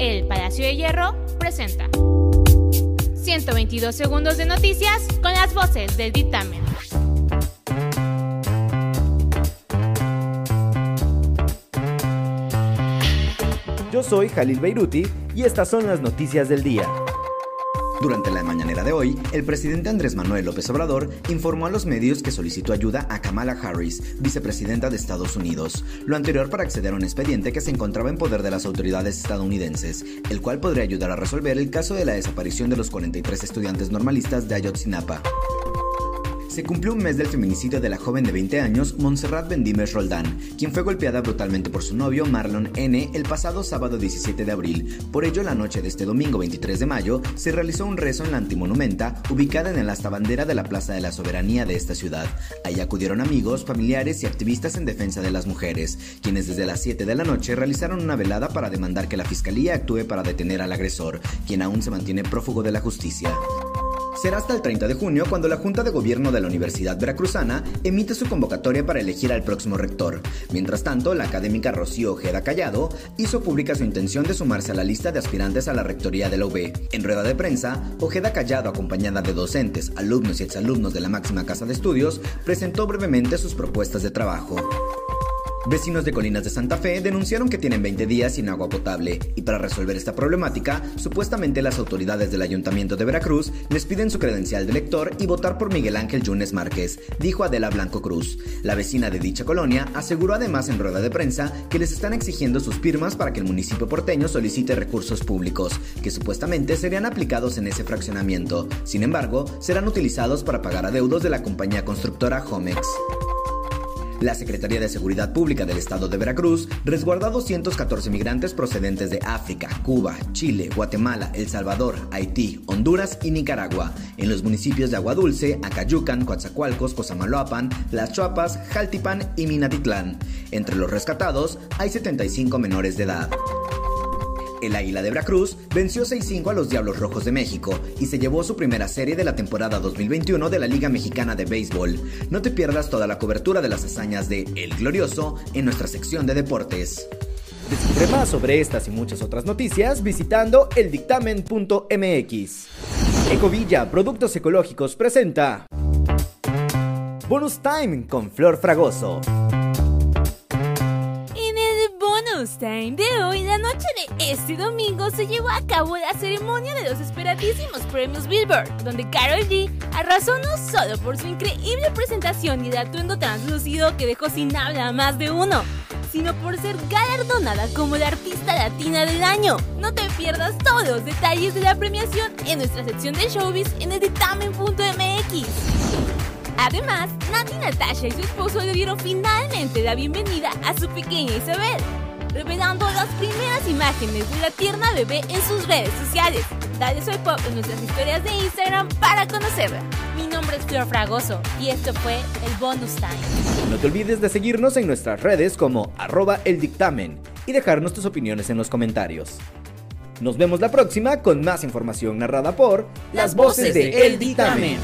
El Palacio de Hierro presenta 122 segundos de noticias con las voces del dictamen. Yo soy Jalil Beiruti y estas son las noticias del día. Durante la mañanera de hoy, el presidente Andrés Manuel López Obrador informó a los medios que solicitó ayuda a Kamala Harris, vicepresidenta de Estados Unidos, lo anterior para acceder a un expediente que se encontraba en poder de las autoridades estadounidenses, el cual podría ayudar a resolver el caso de la desaparición de los 43 estudiantes normalistas de Ayotzinapa se cumplió un mes del feminicidio de la joven de 20 años, Montserrat Bendimes Roldán, quien fue golpeada brutalmente por su novio Marlon N. el pasado sábado 17 de abril. Por ello, la noche de este domingo 23 de mayo, se realizó un rezo en la antimonumenta, ubicada en el asta bandera de la Plaza de la Soberanía de esta ciudad. Ahí acudieron amigos, familiares y activistas en defensa de las mujeres, quienes desde las 7 de la noche realizaron una velada para demandar que la fiscalía actúe para detener al agresor, quien aún se mantiene prófugo de la justicia. Será hasta el 30 de junio cuando la Junta de Gobierno de la Universidad Veracruzana emite su convocatoria para elegir al próximo rector. Mientras tanto, la académica Rocío Ojeda Callado hizo pública su intención de sumarse a la lista de aspirantes a la rectoría de la UB. En rueda de prensa, Ojeda Callado, acompañada de docentes, alumnos y exalumnos de la máxima casa de estudios, presentó brevemente sus propuestas de trabajo. Vecinos de Colinas de Santa Fe denunciaron que tienen 20 días sin agua potable y para resolver esta problemática, supuestamente las autoridades del Ayuntamiento de Veracruz les piden su credencial de lector y votar por Miguel Ángel Yunes Márquez, dijo Adela Blanco Cruz. La vecina de dicha colonia aseguró además en rueda de prensa que les están exigiendo sus firmas para que el municipio porteño solicite recursos públicos, que supuestamente serían aplicados en ese fraccionamiento. Sin embargo, serán utilizados para pagar adeudos de la compañía constructora Homex. La Secretaría de Seguridad Pública del Estado de Veracruz resguardó a 214 migrantes procedentes de África, Cuba, Chile, Guatemala, El Salvador, Haití, Honduras y Nicaragua, en los municipios de Aguadulce, Acayucan, Coatzacoalcos, Cosamaloapan, Las Chuapas, Jaltipan y Minatitlán. Entre los rescatados hay 75 menores de edad. El Águila de Veracruz venció 6-5 a los Diablos Rojos de México y se llevó su primera serie de la temporada 2021 de la Liga Mexicana de Béisbol. No te pierdas toda la cobertura de las hazañas de El Glorioso en nuestra sección de deportes. Descubre más sobre estas y muchas otras noticias visitando eldictamen.mx. Ecovilla Productos Ecológicos presenta Bonus Time con Flor Fragoso. De hoy, la noche de este domingo, se llevó a cabo la ceremonia de los esperadísimos premios Billboard, donde Carol G arrasó no solo por su increíble presentación y el atuendo translúcido que dejó sin habla a más de uno, sino por ser galardonada como la artista latina del año. No te pierdas todos los detalles de la premiación en nuestra sección de showbiz en el. Además, Nati Natasha y su esposo le dieron finalmente la bienvenida a su pequeña Isabel, revelando las primeras imágenes de la tierna bebé en sus redes sociales. Dale soy pop en nuestras historias de Instagram para conocerla. Mi nombre es Flor Fragoso y esto fue el Bonus Time. No te olvides de seguirnos en nuestras redes como arroba el y dejarnos tus opiniones en los comentarios. Nos vemos la próxima con más información narrada por las voces de El Dictamen.